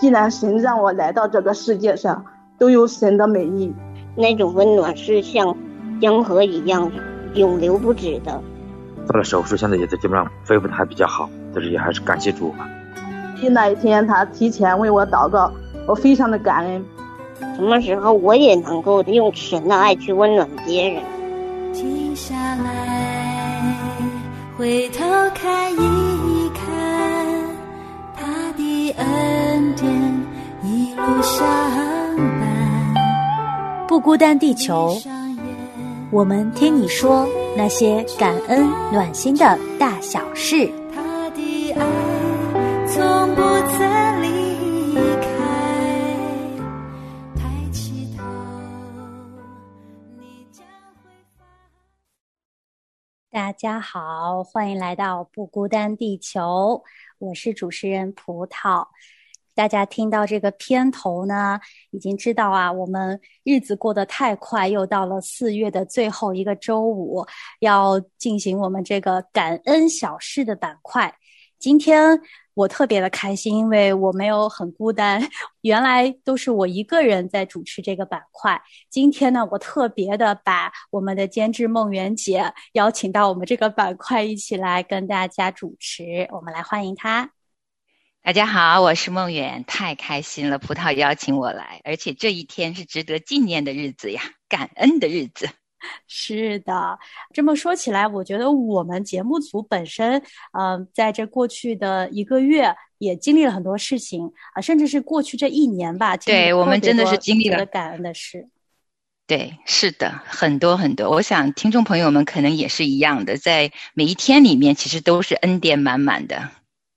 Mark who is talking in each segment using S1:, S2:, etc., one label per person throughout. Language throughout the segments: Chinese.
S1: 既然神让我来到这个世界上，都有神的美意。
S2: 那种温暖是像江河一样永流不止的。
S3: 做了手术，现在也在基本上恢复的还比较好，但是也还是感谢主吧。
S1: 那一天他提前为我祷告，我非常的感恩。
S2: 什么时候我也能够用神的爱去温暖别人？停下来，回头看一恩典一路相
S4: 伴。不孤单，地球，我们听你说那些感恩暖心的大小事。他的爱从不曾离开。抬起头，你将会发大家好，欢迎来到不孤单地球，我是主持人葡萄。大家听到这个片头呢，已经知道啊，我们日子过得太快，又到了四月的最后一个周五，要进行我们这个感恩小事的板块。今天我特别的开心，因为我没有很孤单，原来都是我一个人在主持这个板块。今天呢，我特别的把我们的监制梦圆姐邀请到我们这个板块，一起来跟大家主持。我们来欢迎她。
S5: 大家好，我是梦远，太开心了，葡萄邀请我来，而且这一天是值得纪念的日子呀，感恩的日子。
S4: 是的，这么说起来，我觉得我们节目组本身，嗯，在这过去的一个月也经历了很多事情啊，甚至是过去这一年吧，
S5: 对我们真的是经历
S4: 了感恩的事。
S5: 对，是的，很多很多。我想听众朋友们可能也是一样的，在每一天里面，其实都是恩典满满的。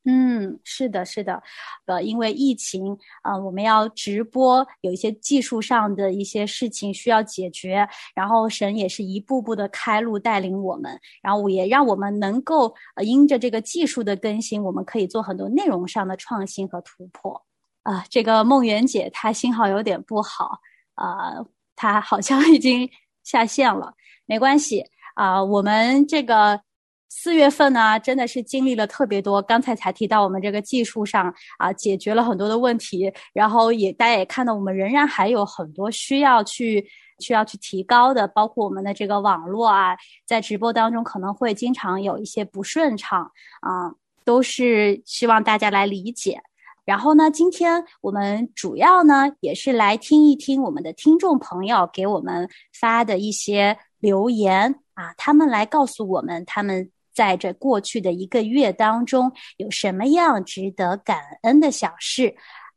S4: 嗯，是的，是的，呃，因为疫情啊，我们要直播，有一些技术上的一些事情需要解决，然后神也是一步步的开路带领我们，然后也让我们能够呃，因着这个技术的更新，我们可以做很多内容上的创新和突破。啊，这个梦圆姐她信号有点不好啊，她好像已经下线了，没关系啊，我们这个。四月份呢，真的是经历了特别多。刚才才提到我们这个技术上啊，解决了很多的问题，然后也大家也看到，我们仍然还有很多需要去需要去提高的，包括我们的这个网络啊，在直播当中可能会经常有一些不顺畅啊，都是希望大家来理解。然后呢，今天我们主要呢也是来听一听我们的听众朋友给我们发的一些留言啊，他们来告诉我们他们。在这过去的一个月当中，有什么样值得感恩的小事？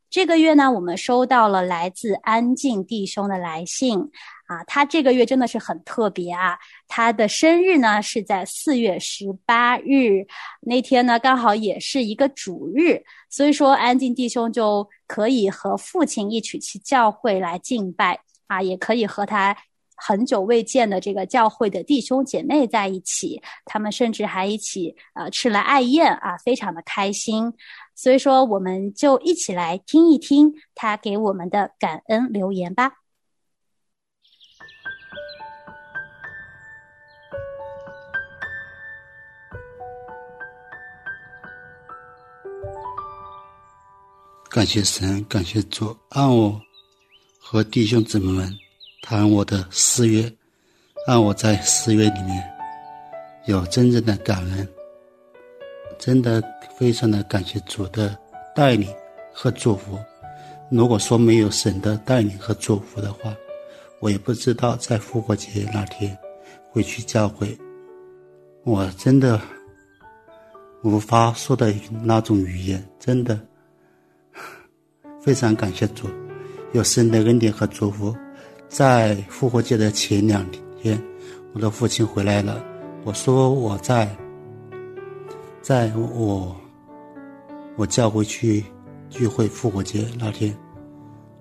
S4: 这个月呢，我们收到了来自安静弟兄的来信啊，他这个月真的是很特别啊，他的生日呢是在四月十八日那天呢，刚好也是一个主日，所以说安静弟兄就可以和父亲一起去教会来敬拜啊，也可以和他。很久未见的这个教会的弟兄姐妹在一起，他们甚至还一起呃吃了爱宴啊，非常的开心。所以说，我们就一起来听一听他给我们的感恩留言吧。
S6: 感谢神，感谢主，让我和弟兄姊妹们。谈我的四月，让我在四月里面有真正的感恩，真的非常的感谢主的带领和祝福。如果说没有神的带领和祝福的话，我也不知道在复活节那天会去教会。我真的无法说的那种语言，真的非常感谢主，有神的恩典和祝福。在复活节的前两天，我的父亲回来了。我说我在，在我我叫回去聚会复活节那天，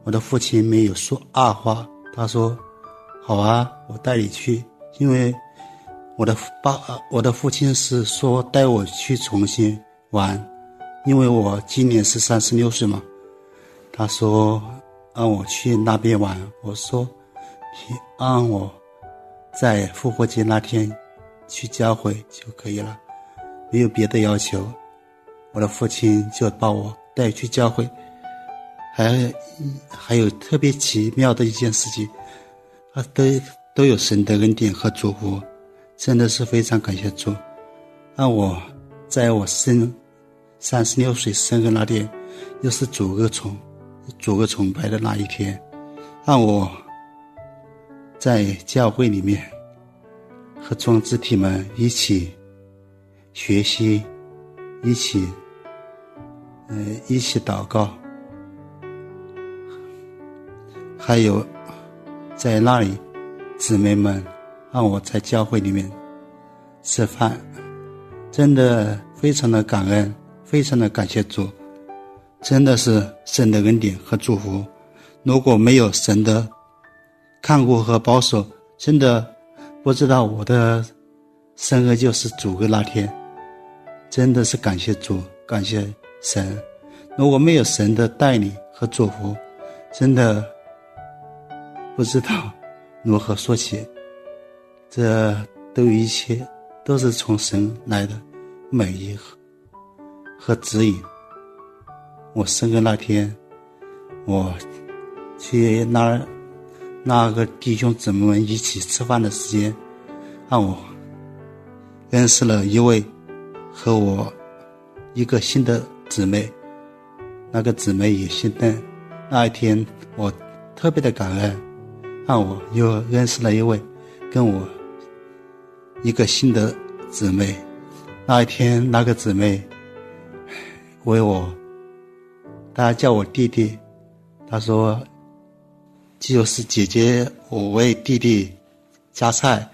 S6: 我的父亲没有说二话。他说：“好啊，我带你去。”因为我的爸，我的父亲是说带我去重新玩，因为我今年是三十六岁嘛。他说让我去那边玩，我说。让我在复活节那天去教会就可以了，没有别的要求。我的父亲就把我带去教会。还还有特别奇妙的一件事情，啊，都都有神的恩典和祝福，真的是非常感谢主。让我在我生三十六岁生日那天，又是主个崇主个崇拜的那一天，让我在教会里面和装肢体们一起学习，一起呃一起祷告。还有，在那里，姊妹们让我在教会里面吃饭，真的非常的感恩，非常的感谢主，真的是神的恩典和祝福。如果没有神的看顾和保守，真的不知道我的生日就是主的那天。真的是感谢主，感谢神。如果没有神的带领和祝福，真的。不知道如何说起，这都一切都是从神来的美意和和指引。我生日那天，我去那那个弟兄姊妹们一起吃饭的时间，让我认识了一位和我一个新的姊妹，那个姊妹也姓邓。那一天，我特别的感恩。让我又认识了一位跟我一个新的姊妹。那一天，那个姊妹为我，她叫我弟弟。她说：“就是姐姐，我为弟弟夹菜。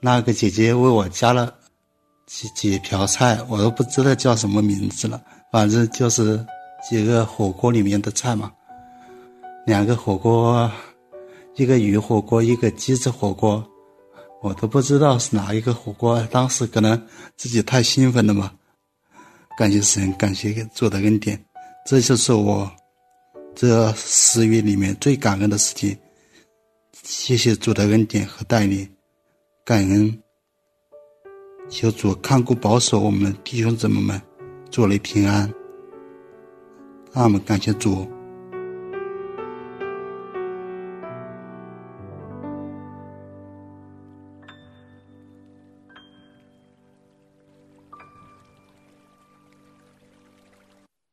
S6: 那个姐姐为我夹了几几瓢菜，我都不知道叫什么名字了。反正就是几个火锅里面的菜嘛，两个火锅。”一个鱼火锅，一个鸡子火锅，我都不知道是哪一个火锅。当时可能自己太兴奋了嘛，感谢神，感谢做的恩典，这就是我这十月里面最感恩的事情。谢谢主的恩典和带领，感恩，求主看顾保守我们弟兄姊妹们，祝你平安。那么，感谢主。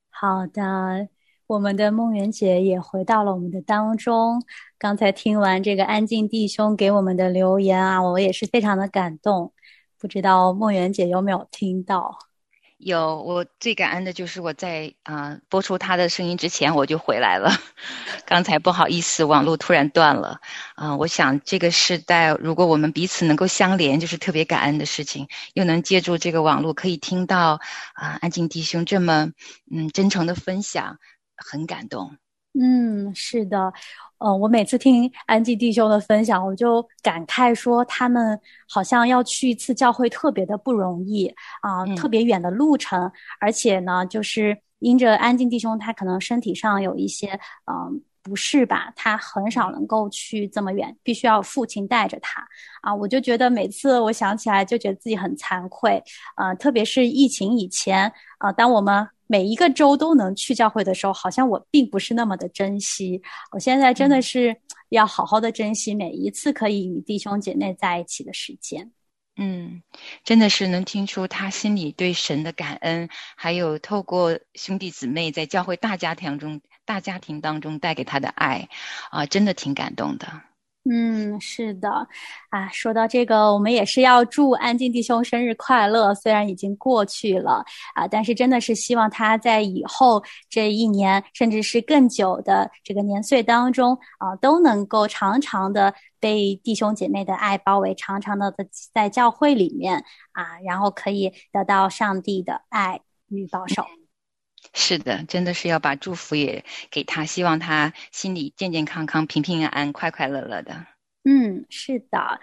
S4: 好的，我们的梦圆姐也回到了我们的当中。刚才听完这个安静弟兄给我们的留言啊，我也是非常的感动。不知道梦圆姐有没有听到？
S5: 有，我最感恩的就是我在啊播出他的声音之前我就回来了。刚才不好意思，网络突然断了。啊，我想这个时代，如果我们彼此能够相连，就是特别感恩的事情。又能借助这个网络，可以听到啊安静弟兄这么嗯真诚的分享，很感动。
S4: 嗯，是的。呃，我每次听安吉弟兄的分享，我就感慨说，他们好像要去一次教会特别的不容易啊，特别远的路程，而且呢，就是因着安静弟兄他可能身体上有一些嗯不适吧，他很少能够去这么远，必须要父亲带着他啊，我就觉得每次我想起来就觉得自己很惭愧啊，特别是疫情以前啊，当我们。每一个周都能去教会的时候，好像我并不是那么的珍惜。我现在真的是要好好的珍惜每一次可以与弟兄姐妹在一起的时间。
S5: 嗯，真的是能听出他心里对神的感恩，还有透过兄弟姊妹在教会大家庭中、大家庭当中带给他的爱，啊，真的挺感动的。
S4: 嗯，是的，啊，说到这个，我们也是要祝安静弟兄生日快乐。虽然已经过去了啊，但是真的是希望他在以后这一年，甚至是更久的这个年岁当中啊，都能够长长的被弟兄姐妹的爱包围，长长的在教会里面啊，然后可以得到上帝的爱与保守。
S5: 是的，真的是要把祝福也给他，希望他心里健健康康、平平安安、快快乐乐的。
S4: 嗯，是的。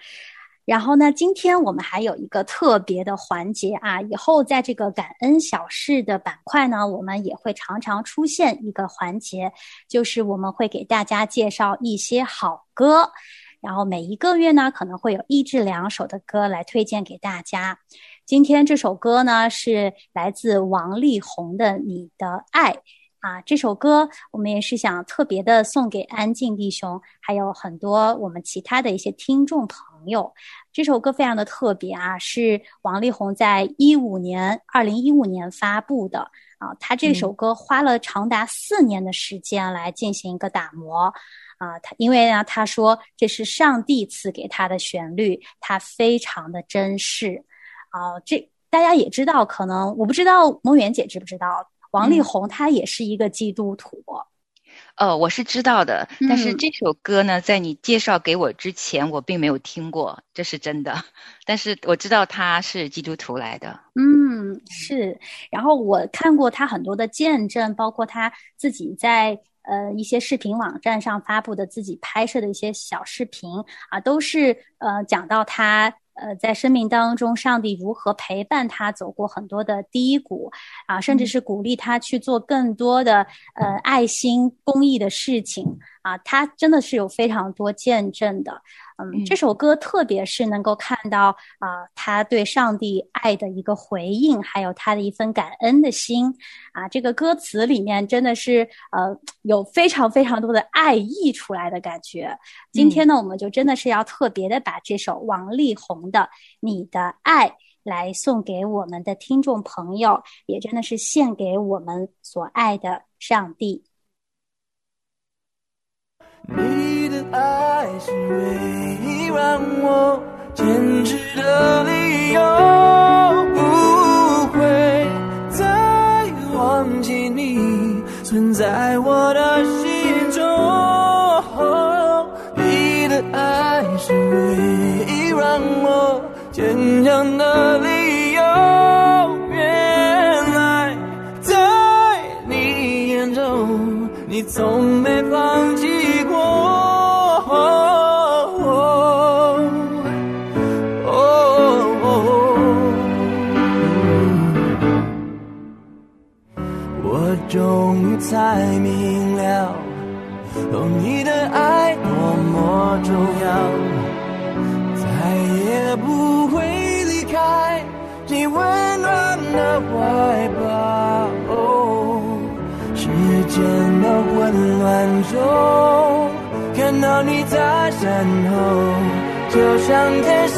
S4: 然后呢，今天我们还有一个特别的环节啊，以后在这个感恩小事的板块呢，我们也会常常出现一个环节，就是我们会给大家介绍一些好歌，然后每一个月呢，可能会有一至两首的歌来推荐给大家。今天这首歌呢是来自王力宏的《你的爱》啊，这首歌我们也是想特别的送给安静弟兄，还有很多我们其他的一些听众朋友。这首歌非常的特别啊，是王力宏在一五年，二零一五年发布的啊。他这首歌花了长达四年的时间来进行一个打磨啊。他因为呢，他说这是上帝赐给他的旋律，他非常的珍视。啊，这大家也知道，可能我不知道梦圆姐知不知道，王力宏他也是一个基督徒。
S5: 呃，我是知道的，但是这首歌呢，在你介绍给我之前，我并没有听过，这是真的。但是我知道他是基督徒来的。
S4: 嗯，是。然后我看过他很多的见证，包括他自己在呃一些视频网站上发布的自己拍摄的一些小视频啊，都是呃讲到他。呃，在生命当中，上帝如何陪伴他走过很多的低谷啊，甚至是鼓励他去做更多的呃爱心公益的事情啊，他真的是有非常多见证的。嗯，这首歌特别是能够看到啊，他对上帝爱的一个回应，还有他的一份感恩的心啊。这个歌词里面真的是呃有非常非常多的爱溢出来的感觉。今天呢，我们就真的是要特别的把这首王力宏的《你的爱》来送给我们的听众朋友，也真的是献给我们所爱的上帝。
S7: 你的爱是唯一让我坚持的理由，不会再忘记你存在我的心中。你的爱是唯一让我坚强的理由，原来在你眼中，你从没放弃。温暖的怀抱。时间的混乱中，看到你在身后，就像天使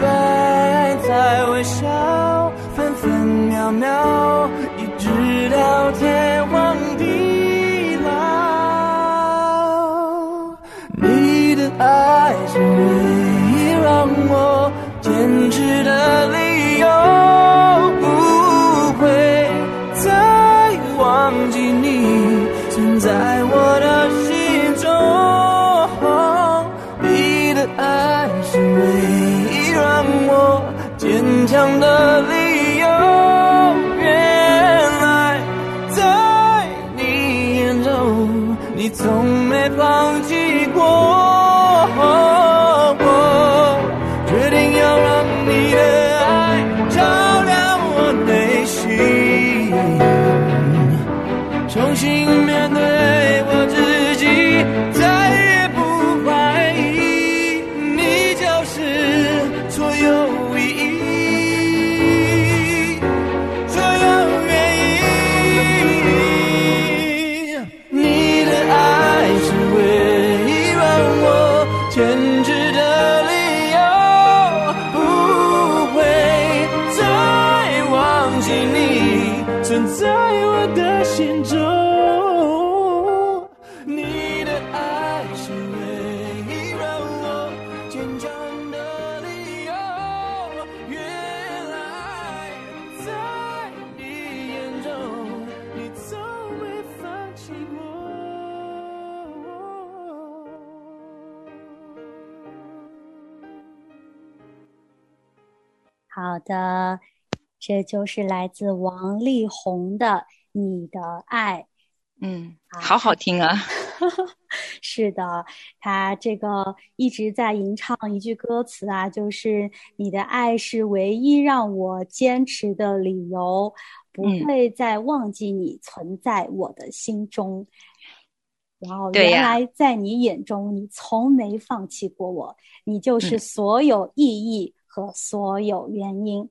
S7: 般在微笑，分分秒秒。在我的心中。你的爱是唯一让我坚强的的，
S4: 这就是来自王力宏的《你的爱》。
S5: 嗯，好好听啊！
S4: 是的，他这个一直在吟唱一句歌词啊，就是“你的爱是唯一让我坚持的理由，不会再忘记你存在我的心中。”然后，原来在你眼中，你从没放弃过我，你就是所有意义。和所有原因。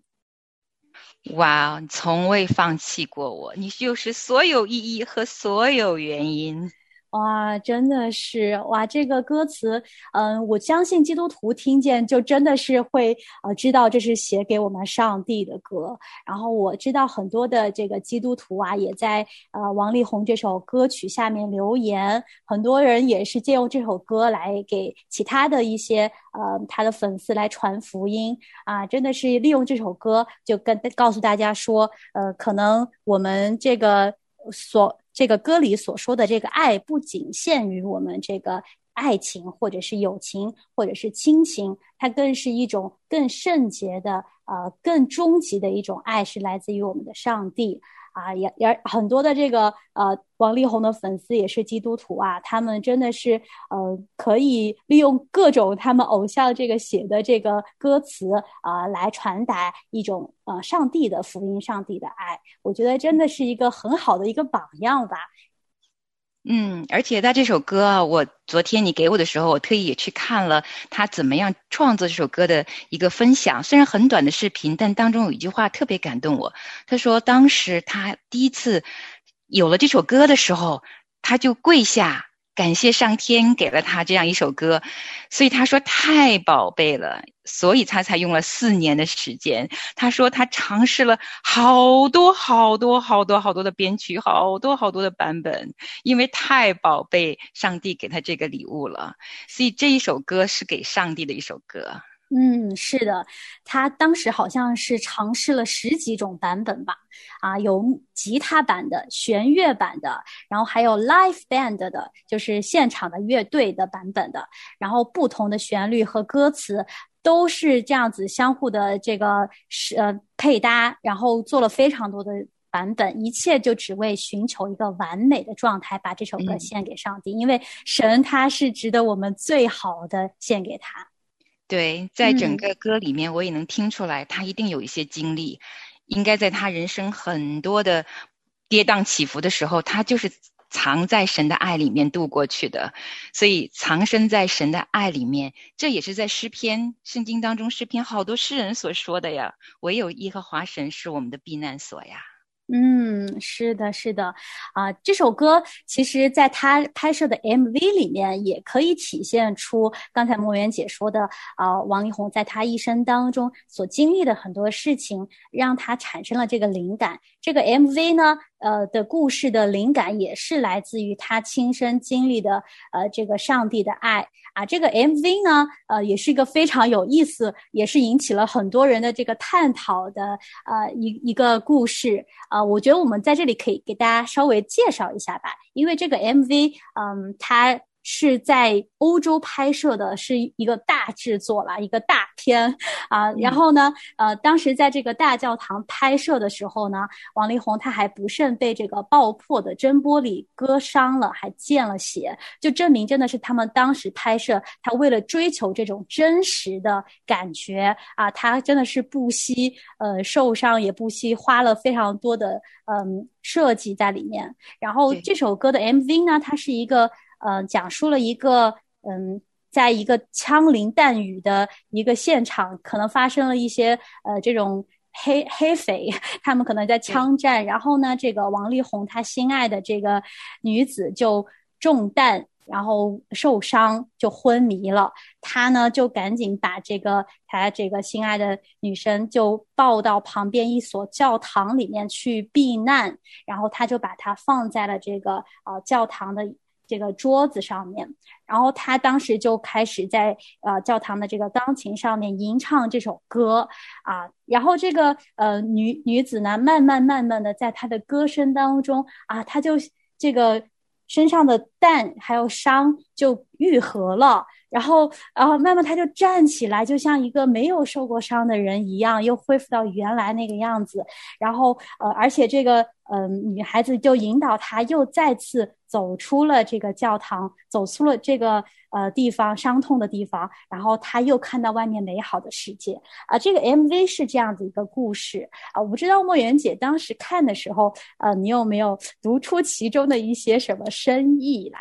S5: 哇你从未放弃过我你就是所有意义和所有原因。
S4: 哇，真的是哇！这个歌词，嗯，我相信基督徒听见就真的是会呃知道这是写给我们上帝的歌。然后我知道很多的这个基督徒啊，也在呃王力宏这首歌曲下面留言，很多人也是借用这首歌来给其他的一些呃他的粉丝来传福音啊，真的是利用这首歌就跟告诉大家说，呃，可能我们这个所。这个歌里所说的这个爱，不仅限于我们这个爱情，或者是友情，或者是亲情，它更是一种更圣洁的、呃，更终极的一种爱，是来自于我们的上帝。啊，也也很多的这个呃，王力宏的粉丝也是基督徒啊，他们真的是呃，可以利用各种他们偶像这个写的这个歌词啊，来传达一种呃上帝的福音、上帝的爱。我觉得真的是一个很好的一个榜样吧。
S5: 嗯，而且他这首歌啊，我昨天你给我的时候，我特意也去看了他怎么样创作这首歌的一个分享。虽然很短的视频，但当中有一句话特别感动我。他说，当时他第一次有了这首歌的时候，他就跪下。感谢上天给了他这样一首歌，所以他说太宝贝了，所以他才用了四年的时间。他说他尝试了好多好多好多好多的编曲，好多好多的版本，因为太宝贝，上帝给他这个礼物了，所以这一首歌是给上帝的一首歌。
S4: 嗯，是的，他当时好像是尝试了十几种版本吧，啊，有吉他版的、弦乐版的，然后还有 live band 的，就是现场的乐队的版本的，然后不同的旋律和歌词都是这样子相互的这个是呃配搭，然后做了非常多的版本，一切就只为寻求一个完美的状态，把这首歌献给上帝，因为神他是值得我们最好的献给他。
S5: 对，在整个歌里面，我也能听出来，他一定有一些经历，应该在他人生很多的跌宕起伏的时候，他就是藏在神的爱里面度过去的。所以藏身在神的爱里面，这也是在诗篇圣经当中诗篇好多诗人所说的呀。唯有耶和华神是我们的避难所呀。
S4: 嗯，是的，是的，啊，这首歌其实在他拍摄的 MV 里面也可以体现出刚才莫言姐说的啊，王力宏在他一生当中所经历的很多事情，让他产生了这个灵感。这个 MV 呢，呃，的故事的灵感也是来自于他亲身经历的，呃，这个上帝的爱。啊，这个 MV 呢，呃，也是一个非常有意思，也是引起了很多人的这个探讨的，呃，一一个故事。啊，我觉得我们在这里可以给大家稍微介绍一下吧，因为这个 MV，嗯，它。是在欧洲拍摄的，是一个大制作了，一个大片啊。然后呢，呃，当时在这个大教堂拍摄的时候呢，王力宏他还不慎被这个爆破的真玻璃割伤了，还见了血，就证明真的是他们当时拍摄，他为了追求这种真实的感觉啊，他真的是不惜呃受伤，也不惜花了非常多的嗯设计在里面。然后这首歌的 MV 呢，它是一个。呃，讲述了一个嗯，在一个枪林弹雨的一个现场，可能发生了一些呃这种黑黑匪，他们可能在枪战，然后呢，这个王力宏他心爱的这个女子就中弹，然后受伤就昏迷了，他呢就赶紧把这个他这个心爱的女生就抱到旁边一所教堂里面去避难，然后他就把她放在了这个呃教堂的。这个桌子上面，然后他当时就开始在呃教堂的这个钢琴上面吟唱这首歌啊，然后这个呃女女子呢，慢慢慢慢的在她的歌声当中啊，她就这个身上的蛋还有伤就愈合了。然后，然后慢慢他就站起来，就像一个没有受过伤的人一样，又恢复到原来那个样子。然后，呃，而且这个，嗯，女孩子就引导他又再次走出了这个教堂，走出了这个呃地方伤痛的地方。然后他又看到外面美好的世界。啊，这个 MV 是这样子一个故事啊。我不知道莫言姐当时看的时候，呃，你有没有读出其中的一些什么深意来？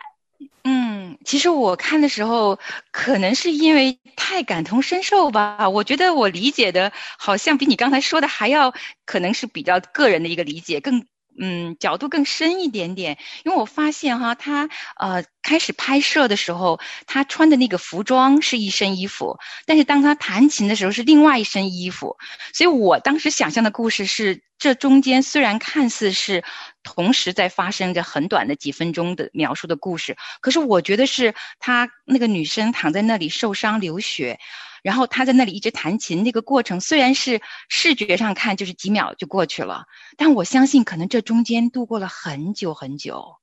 S5: 嗯。其实我看的时候，可能是因为太感同身受吧。我觉得我理解的，好像比你刚才说的还要，可能是比较个人的一个理解，更嗯角度更深一点点。因为我发现哈，他呃开始拍摄的时候，他穿的那个服装是一身衣服，但是当他弹琴的时候是另外一身衣服。所以我当时想象的故事是，这中间虽然看似是。同时在发生着很短的几分钟的描述的故事，可是我觉得是她那个女生躺在那里受伤流血，然后他在那里一直弹琴，那个过程虽然是视觉上看就是几秒就过去了，但我相信可能这中间度过了很久很久，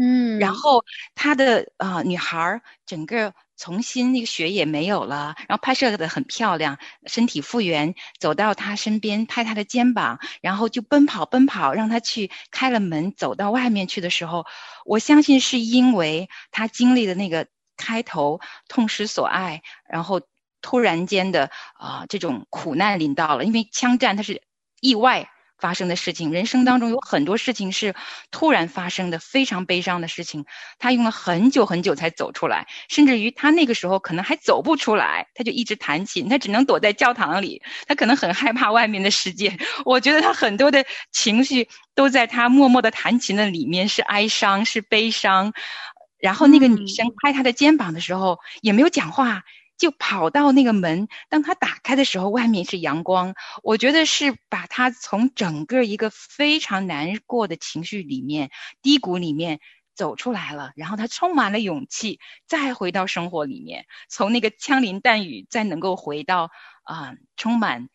S4: 嗯，
S5: 然后他的啊女孩整个。重新那个血也没有了，然后拍摄的很漂亮，身体复原，走到他身边拍他的肩膀，然后就奔跑奔跑，让他去开了门走到外面去的时候，我相信是因为他经历的那个开头痛失所爱，然后突然间的啊这种苦难临到了，因为枪战它是意外。发生的事情，人生当中有很多事情是突然发生的，非常悲伤的事情。他用了很久很久才走出来，甚至于他那个时候可能还走不出来，他就一直弹琴，他只能躲在教堂里，他可能很害怕外面的世界。我觉得他很多的情绪都在他默默的弹琴的里面，是哀伤，是悲伤。然后那个女生拍他的肩膀的时候，也没有讲话。就跑到那个门，当他打开的时候，外面是阳光。我觉得是把他从整个一个非常难过的情绪里面、低谷里面走出来了，然后他充满了勇气，再回到生活里面，从那个枪林弹雨，再能够回到啊，充满。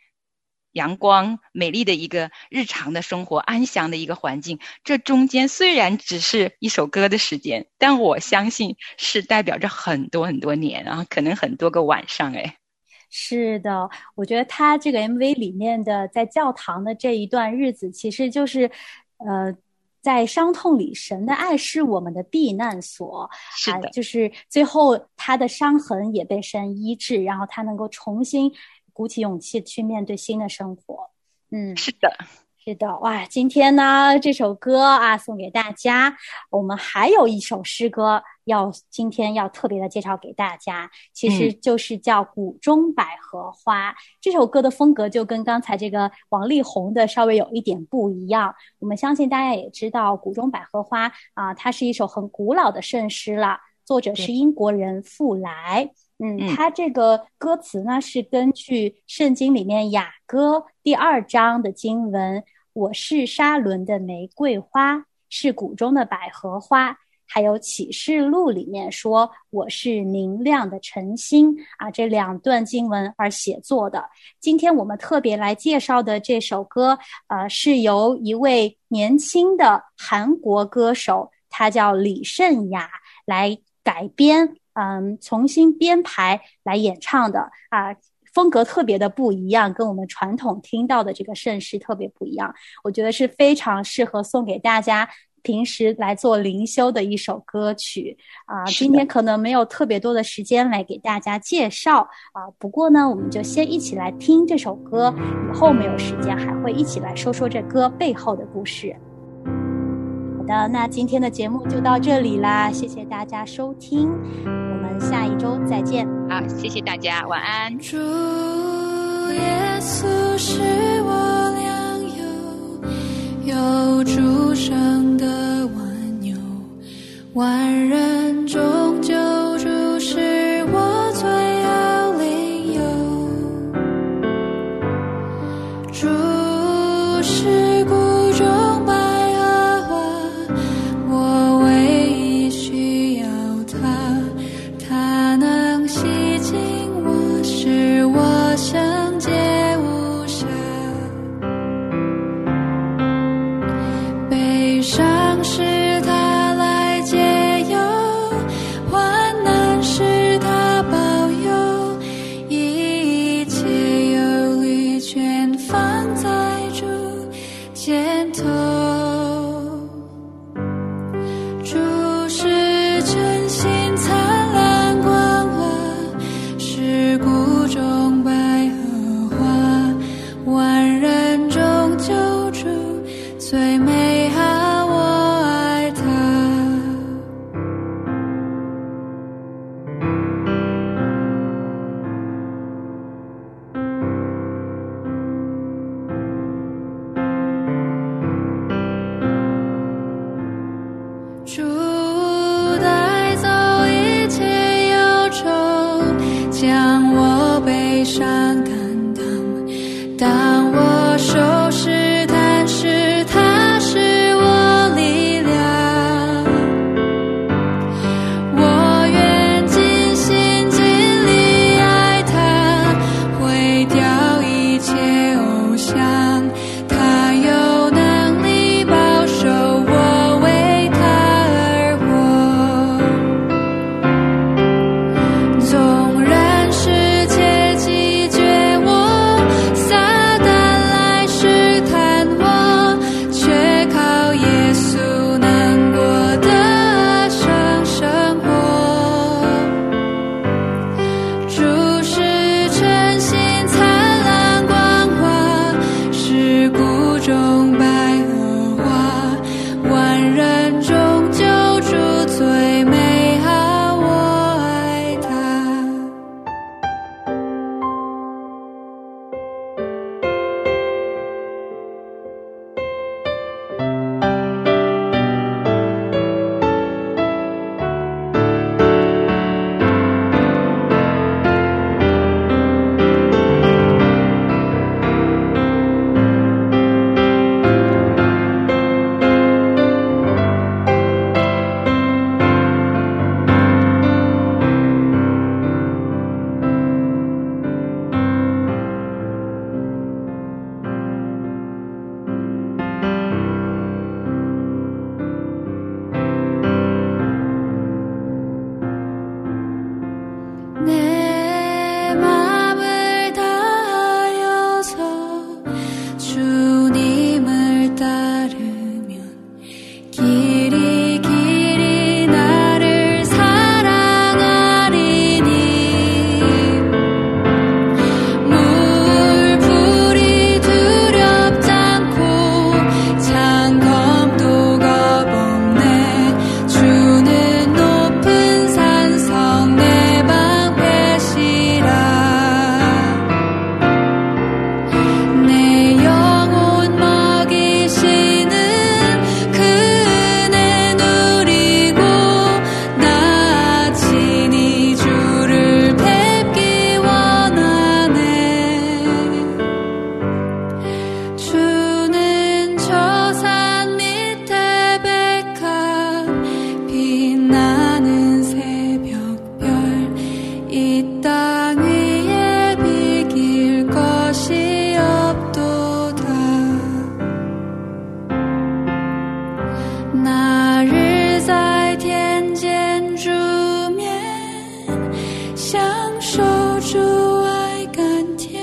S5: 阳光美丽的一个日常的生活，安详的一个环境。这中间虽然只是一首歌的时间，但我相信是代表着很多很多年啊，可能很多个晚上。哎，
S4: 是的，我觉得他这个 MV 里面的在教堂的这一段日子，其实就是，呃，在伤痛里，神的爱是我们的避难所。
S5: 是的，
S4: 就是最后他的伤痕也被神医治，然后他能够重新。鼓起勇气去面对新的生活，嗯，
S5: 是的，
S4: 是的，哇！今天呢，这首歌啊送给大家。我们还有一首诗歌要今天要特别的介绍给大家，其实就是叫《谷中百合花》。这首歌的风格就跟刚才这个王力宏的稍微有一点不一样。我们相信大家也知道，《谷中百合花》啊，它是一首很古老的圣诗了，作者是英国人富莱。嗯，他这个歌词呢是根据圣经里面雅歌第二章的经文：“我是沙伦的玫瑰花，是谷中的百合花。”还有启示录里面说：“我是明亮的晨星。”啊，这两段经文而写作的。今天我们特别来介绍的这首歌，呃，是由一位年轻的韩国歌手，他叫李圣雅来改编。嗯，重新编排来演唱的啊，风格特别的不一样，跟我们传统听到的这个盛世特别不一样。我觉得是非常适合送给大家平时来做灵修的一首歌曲啊。今天可能没有特别多的时间来给大家介绍啊，不过呢，我们就先一起来听这首歌，以后没有时间还会一起来说说这歌背后的故事。好的，那今天的节目就到这里啦，谢谢大家收听，下一周再见。
S5: 好，谢谢大家，晚安。
S8: 主耶稣是我良友，有主生的万有，万人中救点头享受主爱，甘甜。